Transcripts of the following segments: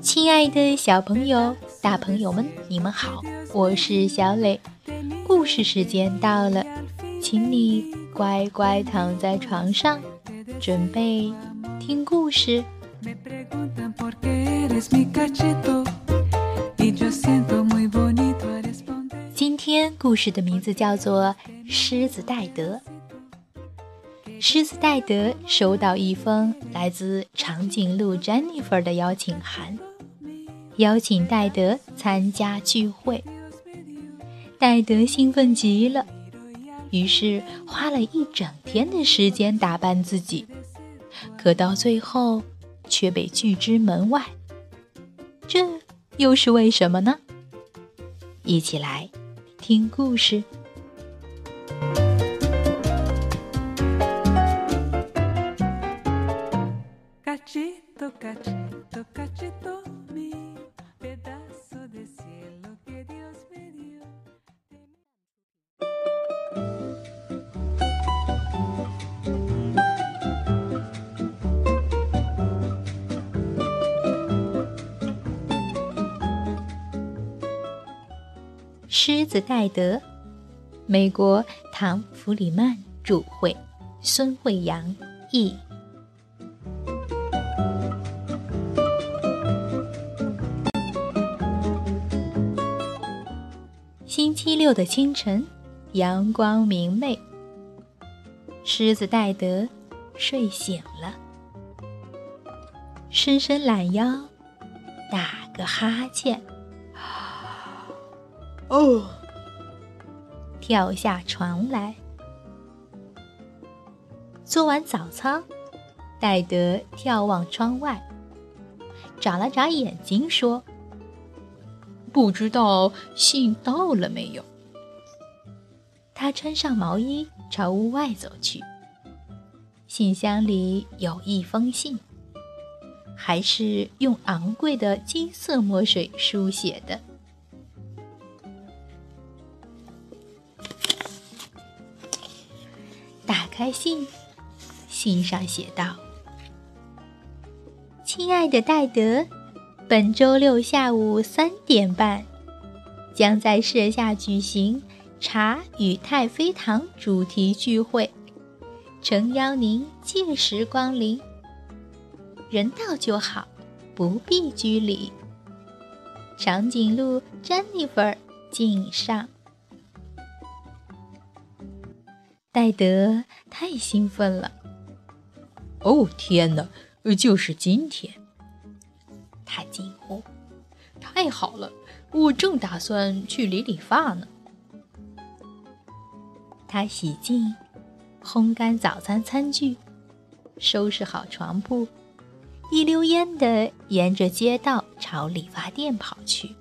亲爱的小朋友、大朋友们，你们好，我是小磊。故事时间到了，请你乖乖躺在床上，准备听故事。今天故事的名字叫做《狮子戴德》。狮子戴德收到一封来自长颈鹿 Jennifer 的邀请函，邀请戴德参加聚会。戴德兴奋极了，于是花了一整天的时间打扮自己，可到最后却被拒之门外。这又是为什么呢？一起来听故事。狮子戴德，美国唐·弗里曼著，绘，孙慧阳译。星期六的清晨，阳光明媚。狮子戴德睡醒了，伸伸懒腰，打个哈欠。哦，跳下床来。做完早操，戴德眺望窗外，眨了眨眼睛，说：“不知道信到了没有。”他穿上毛衣，朝屋外走去。信箱里有一封信，还是用昂贵的金色墨水书写的。开信，信上写道：“亲爱的戴德，本周六下午三点半，将在舍下举行茶与太妃糖主题聚会，诚邀您届时光临。人到就好，不必拘礼。长颈鹿詹妮弗敬上。”戴德太兴奋了！哦，天哪，就是今天！他惊呼：“太好了，我正打算去理理发呢。”他洗净、烘干早餐餐具，收拾好床铺，一溜烟的沿着街道朝理发店跑去。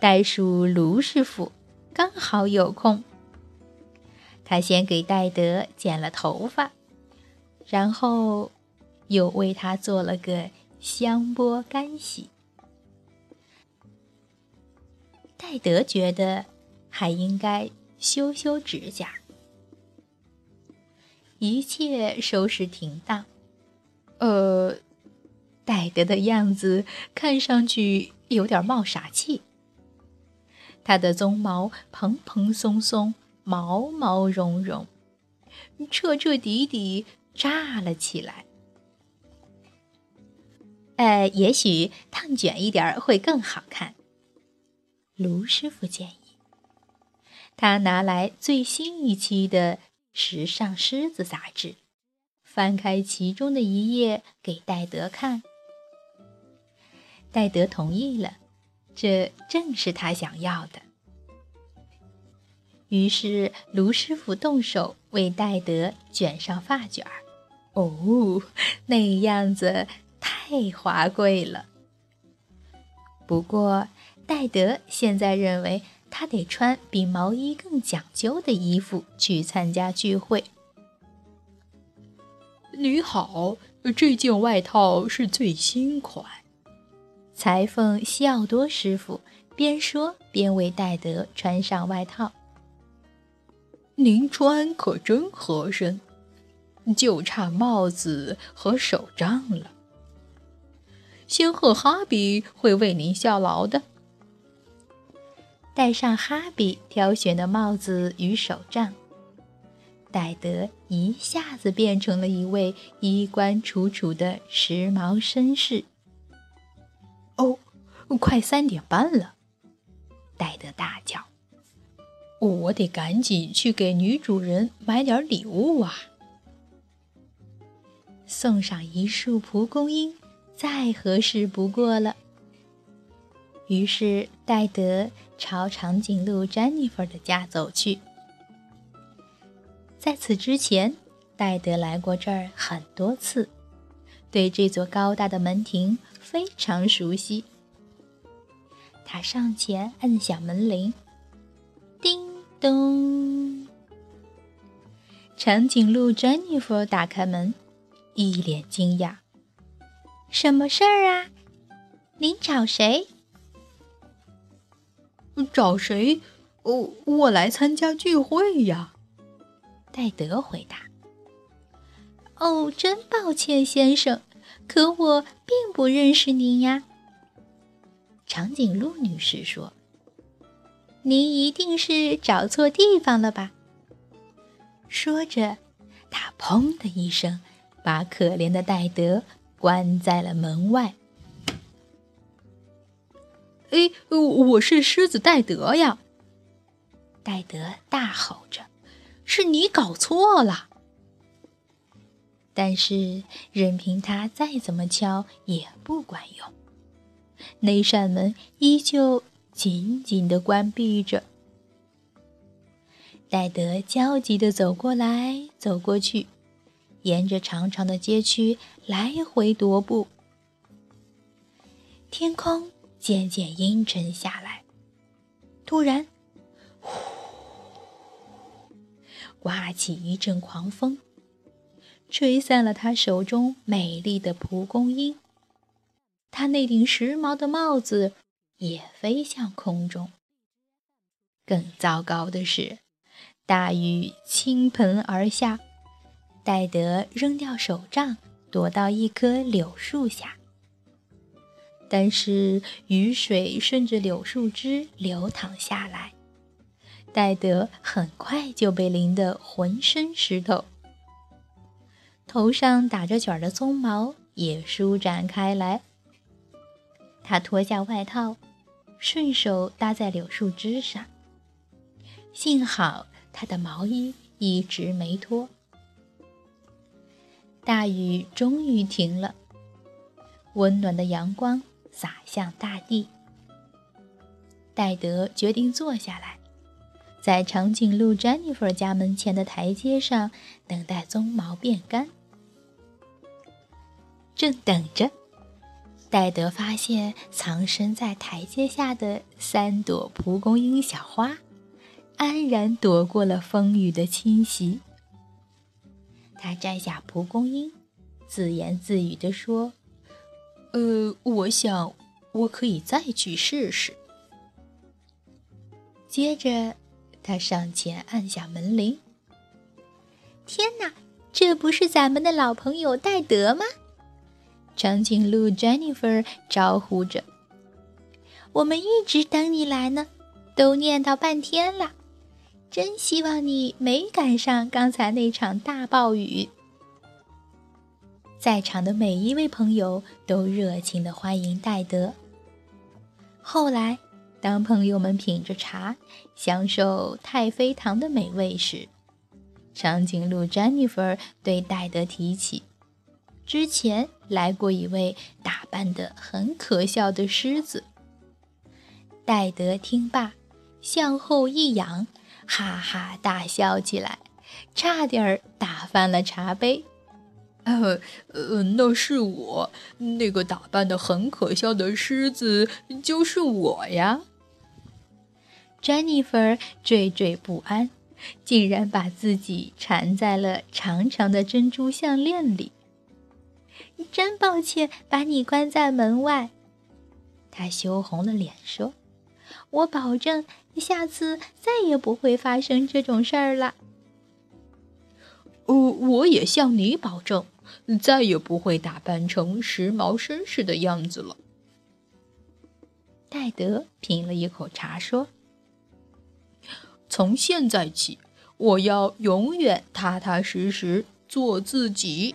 袋鼠卢师傅刚好有空。他先给戴德剪了头发，然后又为他做了个香波干洗。戴德觉得还应该修修指甲。一切收拾停当，呃，戴德的样子看上去有点冒傻气。他的鬃毛蓬蓬松松。毛毛茸茸，彻彻底底炸了起来。呃，也许烫卷一点会更好看。卢师傅建议。他拿来最新一期的《时尚狮子》杂志，翻开其中的一页给戴德看。戴德同意了，这正是他想要的。于是，卢师傅动手为戴德卷上发卷儿。哦，那样子太华贵了。不过，戴德现在认为他得穿比毛衣更讲究的衣服去参加聚会。你好，这件外套是最新款。裁缝西奥多师傅边说边为戴德穿上外套。您穿可真合身，就差帽子和手杖了。仙鹤哈比会为您效劳的。戴上哈比挑选的帽子与手杖，戴德一下子变成了一位衣冠楚楚的时髦绅士。哦，快三点半了！戴德大叫：“我得赶紧去给女主人买点礼物啊！”送上一束蒲公英，再合适不过了。于是戴德朝长颈鹿詹妮弗的家走去。在此之前，戴德来过这儿很多次，对这座高大的门庭非常熟悉。他上前按响门铃，叮咚。长颈鹿詹妮弗打开门，一脸惊讶：“什么事儿啊？您找谁？”找谁？哦，我来参加聚会呀。戴德回答。哦，真抱歉，先生，可我并不认识您呀。长颈鹿女士说：“您一定是找错地方了吧？”说着，他砰的一声，把可怜的戴德关在了门外。哎，我是狮子戴德呀！戴德大吼着：“是你搞错了！”但是任凭他再怎么敲也不管用，那扇门依旧紧紧的关闭着。戴德焦急的走过来走过去，沿着长长的街区来回踱步。天空。渐渐阴沉下来，突然，呼，刮起一阵狂风，吹散了他手中美丽的蒲公英。他那顶时髦的帽子也飞向空中。更糟糕的是，大雨倾盆而下，戴德扔掉手杖，躲到一棵柳树下。但是雨水顺着柳树枝流淌下来，戴德很快就被淋得浑身湿透，头上打着卷的鬃毛也舒展开来。他脱下外套，顺手搭在柳树枝上，幸好他的毛衣一直没脱。大雨终于停了，温暖的阳光。洒向大地。戴德决定坐下来，在长颈鹿詹妮弗家门前的台阶上等待鬃毛变干。正等着，戴德发现藏身在台阶下的三朵蒲公英小花，安然躲过了风雨的侵袭。他摘下蒲公英，自言自语地说。呃，我想我可以再去试试。接着，他上前按下门铃。天哪，这不是咱们的老朋友戴德吗？长颈鹿 Jennifer 招呼着：“我们一直等你来呢，都念叨半天了。真希望你没赶上刚才那场大暴雨。”在场的每一位朋友都热情地欢迎戴德。后来，当朋友们品着茶，享受太妃糖的美味时，长颈鹿 Jennifer 对戴德提起，之前来过一位打扮得很可笑的狮子。戴德听罢，向后一仰，哈哈大笑起来，差点儿打翻了茶杯。呃呃，那是我，那个打扮的很可笑的狮子就是我呀。詹妮弗惴惴不安，竟然把自己缠在了长长的珍珠项链里。真抱歉把你关在门外，他羞红了脸说：“我保证下次再也不会发生这种事儿了。”哦，我也向你保证，再也不会打扮成时髦绅士的样子了。戴德品了一口茶，说：“从现在起，我要永远踏踏实实做自己。”